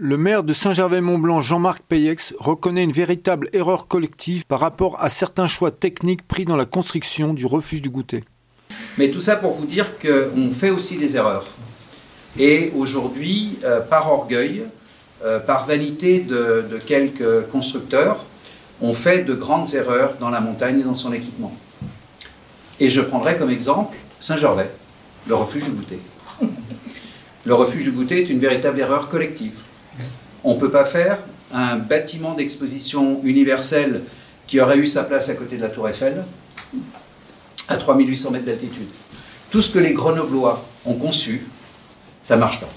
Le maire de Saint-Gervais-Mont-Blanc, Jean-Marc Payex, reconnaît une véritable erreur collective par rapport à certains choix techniques pris dans la construction du refuge du goûter. Mais tout ça pour vous dire qu'on fait aussi des erreurs. Et aujourd'hui, euh, par orgueil, euh, par vanité de, de, quelques constructeurs, on fait de grandes erreurs dans la montagne et dans son équipement. Et je prendrai comme exemple Saint-Gervais, le refuge du goûter. Le refuge du goûter est une véritable erreur collective. On ne peut pas faire un bâtiment d'exposition universelle qui aurait eu sa place à côté de la Tour Eiffel à 3800 mètres d'altitude. Tout ce que les Grenoblois ont conçu, ça ne marche pas.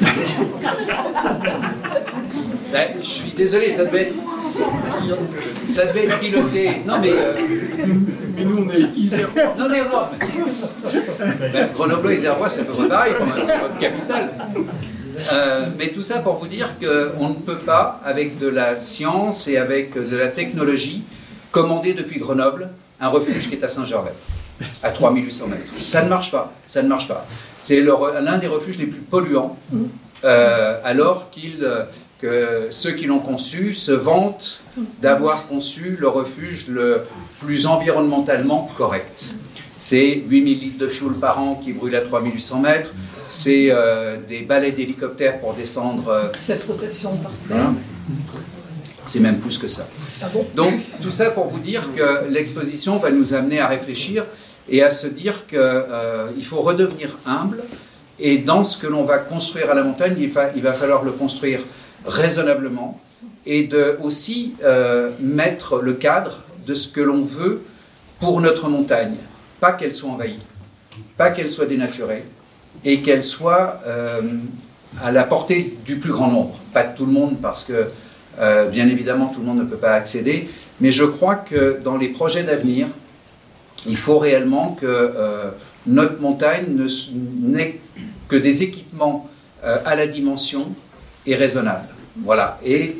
Ben, je suis désolé, ça devait être, ça devait être piloté. Non mais, euh... mais nous on est Isérois. Non, non, non. Ben, Grenoble et Isérois, c'est un peu pareil, c'est notre capitale. Euh, mais tout ça pour vous dire qu'on ne peut pas, avec de la science et avec de la technologie, commander depuis Grenoble un refuge qui est à Saint-Gervais, à 3800 mètres. Ça ne marche pas. Ça ne marche pas. C'est l'un des refuges les plus polluants, euh, alors qu'ils, que ceux qui l'ont conçu se vantent d'avoir conçu le refuge le plus environnementalement correct. C'est 8000 litres de fuel par an qui brûlent à 3800 mètres. C'est euh, des balais d'hélicoptères pour descendre. Euh, Cette rotation par semaine. C'est même plus que ça. Ah bon? Donc, tout ça pour vous dire que l'exposition va nous amener à réfléchir et à se dire qu'il euh, faut redevenir humble. Et dans ce que l'on va construire à la montagne, il va, il va falloir le construire raisonnablement et de aussi euh, mettre le cadre de ce que l'on veut pour notre montagne. Pas qu'elle soit envahie, pas qu'elle soit dénaturée, et qu'elle soit euh, à la portée du plus grand nombre. Pas de tout le monde, parce que euh, bien évidemment tout le monde ne peut pas accéder, mais je crois que dans les projets d'avenir, il faut réellement que euh, notre montagne n'ait que des équipements à la dimension et raisonnables. Voilà. Et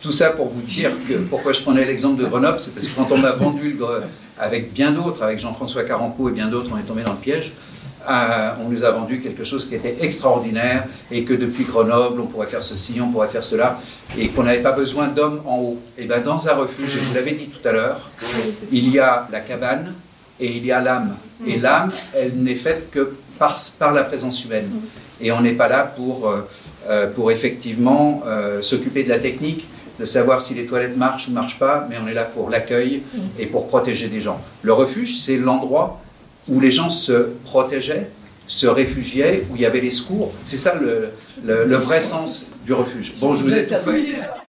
tout ça pour vous dire que pourquoi je prenais l'exemple de Grenoble, c'est parce que quand on m'a vendu le, avec bien d'autres, avec Jean-François Caranco et bien d'autres, on est tombé dans le piège. Euh, on nous a vendu quelque chose qui était extraordinaire et que depuis Grenoble, on pourrait faire ceci, on pourrait faire cela, et qu'on n'avait pas besoin d'hommes en haut. Et bien dans un refuge, et vous l'avez dit tout à l'heure, il y a la cabane et il y a l'âme. Et l'âme, elle n'est faite que par, la présence humaine. Et on n'est pas là pour, euh, pour effectivement euh, s'occuper de la technique, de savoir si les toilettes marchent ou marchent pas, mais on est là pour l'accueil et pour protéger des gens. Le refuge, c'est l'endroit où les gens se protégeaient, se réfugiaient, où il y avait les secours. C'est ça le, le, le, vrai sens du refuge. Bon, je vous ai tout fait.